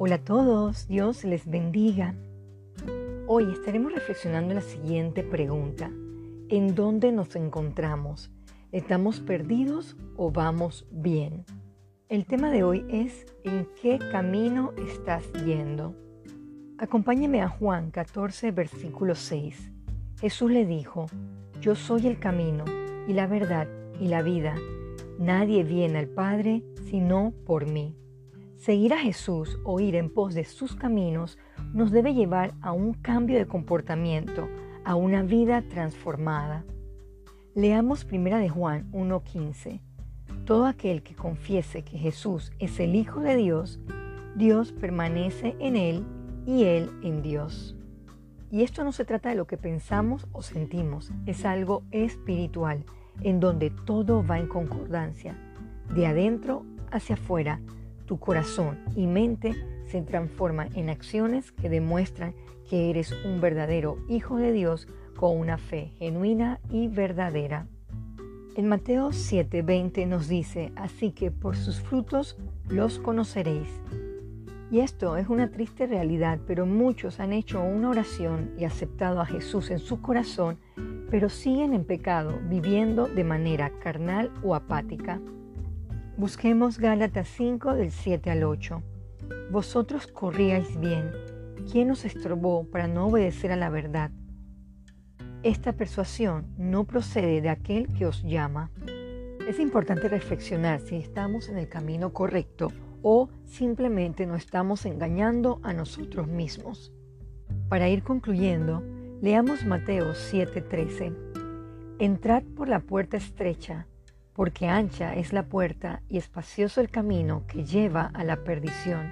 Hola a todos, Dios les bendiga. Hoy estaremos reflexionando la siguiente pregunta. ¿En dónde nos encontramos? ¿Estamos perdidos o vamos bien? El tema de hoy es ¿en qué camino estás yendo? Acompáñame a Juan 14, versículo 6. Jesús le dijo, yo soy el camino y la verdad y la vida. Nadie viene al Padre sino por mí. Seguir a Jesús o ir en pos de sus caminos nos debe llevar a un cambio de comportamiento, a una vida transformada. Leamos 1 de Juan 1.15. Todo aquel que confiese que Jesús es el Hijo de Dios, Dios permanece en él y él en Dios. Y esto no se trata de lo que pensamos o sentimos, es algo espiritual, en donde todo va en concordancia, de adentro hacia afuera, tu corazón y mente se transforman en acciones que demuestran que eres un verdadero hijo de Dios con una fe genuina y verdadera. En Mateo 7:20 nos dice, así que por sus frutos los conoceréis. Y esto es una triste realidad, pero muchos han hecho una oración y aceptado a Jesús en su corazón, pero siguen en pecado, viviendo de manera carnal o apática. Busquemos Gálatas 5 del 7 al 8. Vosotros corríais bien. ¿Quién os estorbó para no obedecer a la verdad? Esta persuasión no procede de aquel que os llama. Es importante reflexionar si estamos en el camino correcto o simplemente nos estamos engañando a nosotros mismos. Para ir concluyendo, leamos Mateo 7:13. Entrad por la puerta estrecha porque ancha es la puerta y espacioso el camino que lleva a la perdición,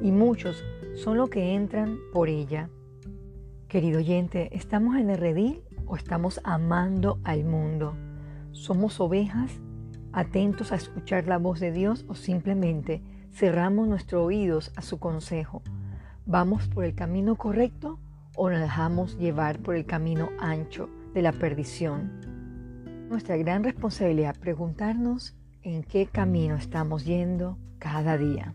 y muchos son los que entran por ella. Querido oyente, ¿estamos en el redil o estamos amando al mundo? ¿Somos ovejas atentos a escuchar la voz de Dios o simplemente cerramos nuestros oídos a su consejo? ¿Vamos por el camino correcto o nos dejamos llevar por el camino ancho de la perdición? Nuestra gran responsabilidad preguntarnos en qué camino estamos yendo cada día.